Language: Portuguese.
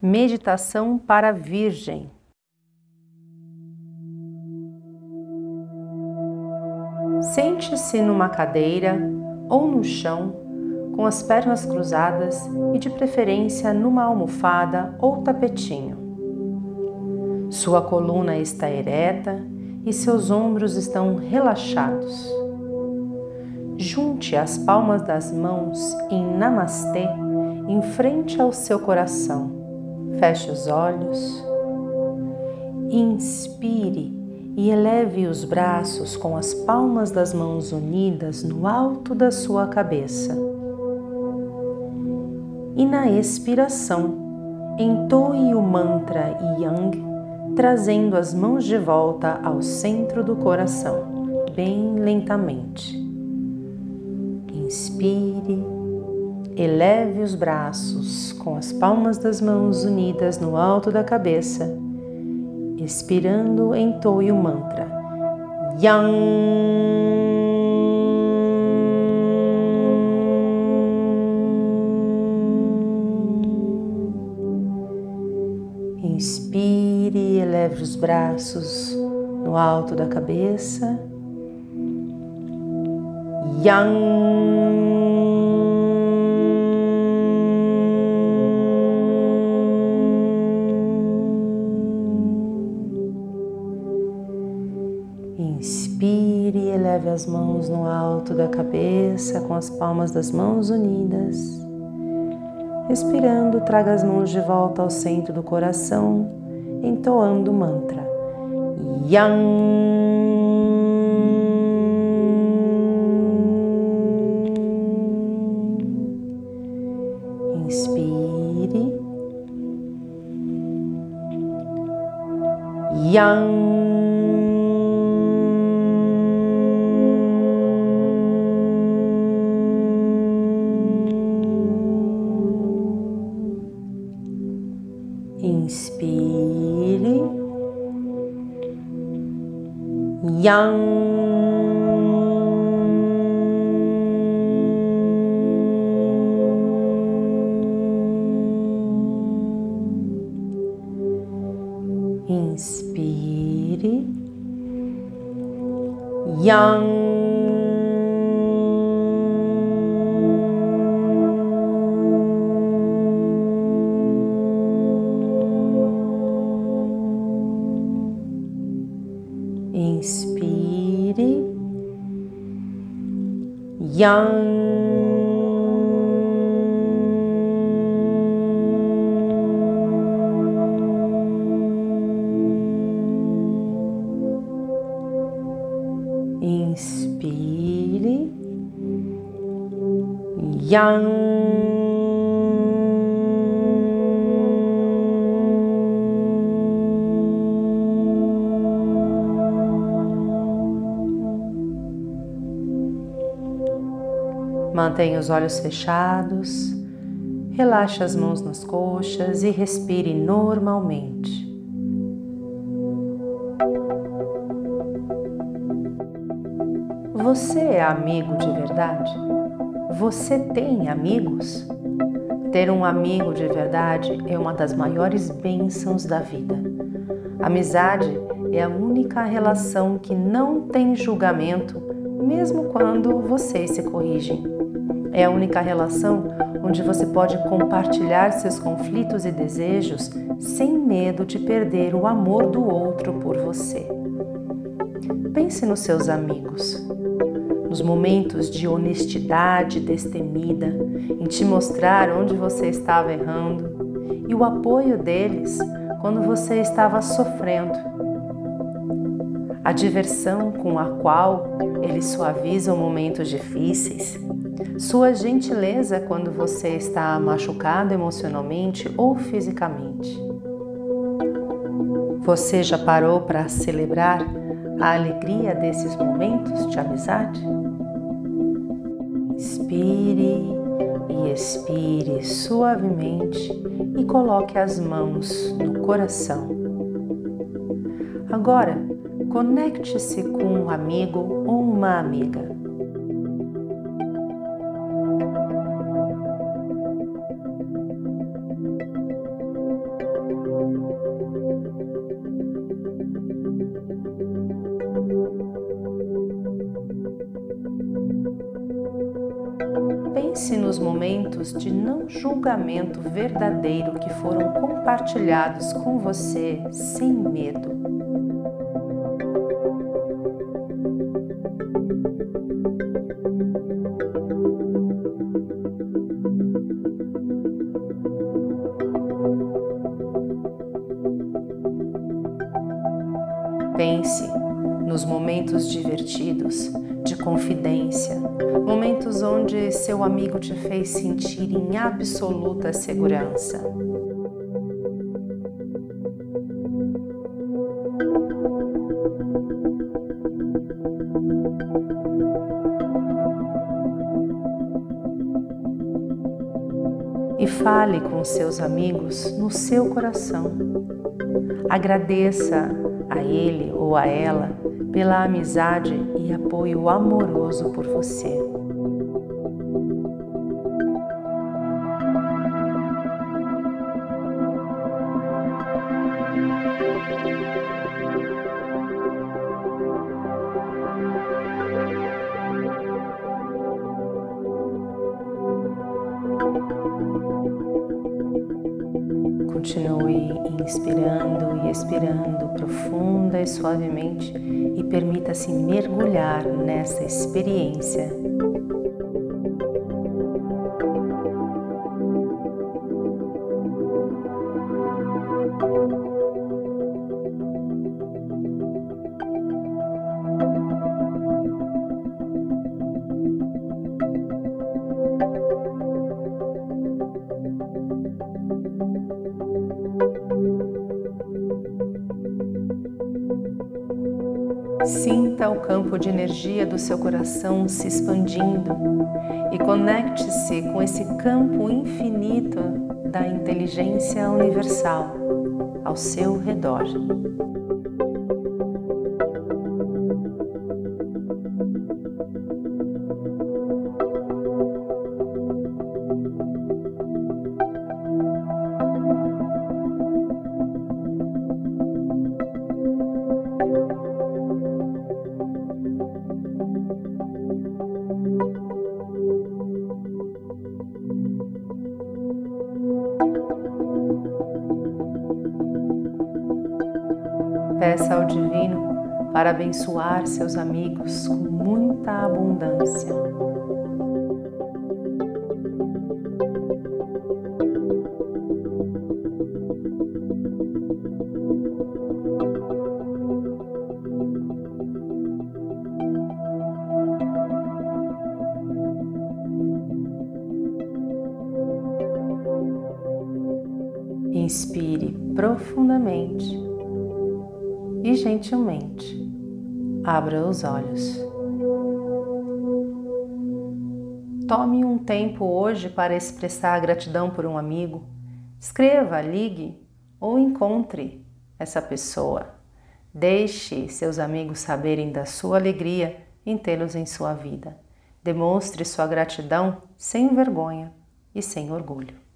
Meditação para a Virgem. Sente-se numa cadeira ou no chão, com as pernas cruzadas e, de preferência, numa almofada ou tapetinho. Sua coluna está ereta e seus ombros estão relaxados. Junte as palmas das mãos em Namastê em frente ao seu coração Feche os olhos, inspire e eleve os braços com as palmas das mãos unidas no alto da sua cabeça. E na expiração, entoe o mantra Yang, trazendo as mãos de volta ao centro do coração, bem lentamente. Inspire Eleve os braços com as palmas das mãos unidas no alto da cabeça. Expirando, entoe o mantra Yang. Inspire, eleve os braços no alto da cabeça. Yang. As mãos no alto da cabeça com as palmas das mãos unidas. Respirando, traga as mãos de volta ao centro do coração, entoando o mantra Yang. Inspire. Yang. Inspire. Yang. Inspire. Yang. Yang. Inspire. Yang. Mantenha os olhos fechados, relaxe as mãos nas coxas e respire normalmente. Você é amigo de verdade? Você tem amigos? Ter um amigo de verdade é uma das maiores bênçãos da vida. Amizade é a única relação que não tem julgamento, mesmo quando vocês se corrigem. É a única relação onde você pode compartilhar seus conflitos e desejos sem medo de perder o amor do outro por você. Pense nos seus amigos, nos momentos de honestidade destemida, em te mostrar onde você estava errando e o apoio deles quando você estava sofrendo. A diversão com a qual eles suavizam momentos difíceis sua gentileza quando você está machucado emocionalmente ou fisicamente. Você já parou para celebrar a alegria desses momentos de amizade? Inspire e expire suavemente e coloque as mãos no coração. Agora, conecte-se com um amigo ou uma amiga. Momentos de não julgamento verdadeiro que foram compartilhados com você sem medo. Pense nos momentos divertidos, de confidência, momentos onde seu amigo te fez sentir em absoluta segurança. E fale com seus amigos no seu coração. Agradeça a ele ou a ela pela amizade e apoio amoroso por você. Continue inspirando e expirando profunda e suavemente e permita-se mergulhar nessa experiência. Sinta o campo de energia do seu coração se expandindo e conecte-se com esse campo infinito da inteligência universal ao seu redor. Peça ao Divino para abençoar seus amigos com muita abundância. Inspire profundamente e gentilmente abra os olhos. Tome um tempo hoje para expressar gratidão por um amigo. Escreva, ligue ou encontre essa pessoa. Deixe seus amigos saberem da sua alegria em tê-los em sua vida. Demonstre sua gratidão sem vergonha e sem orgulho.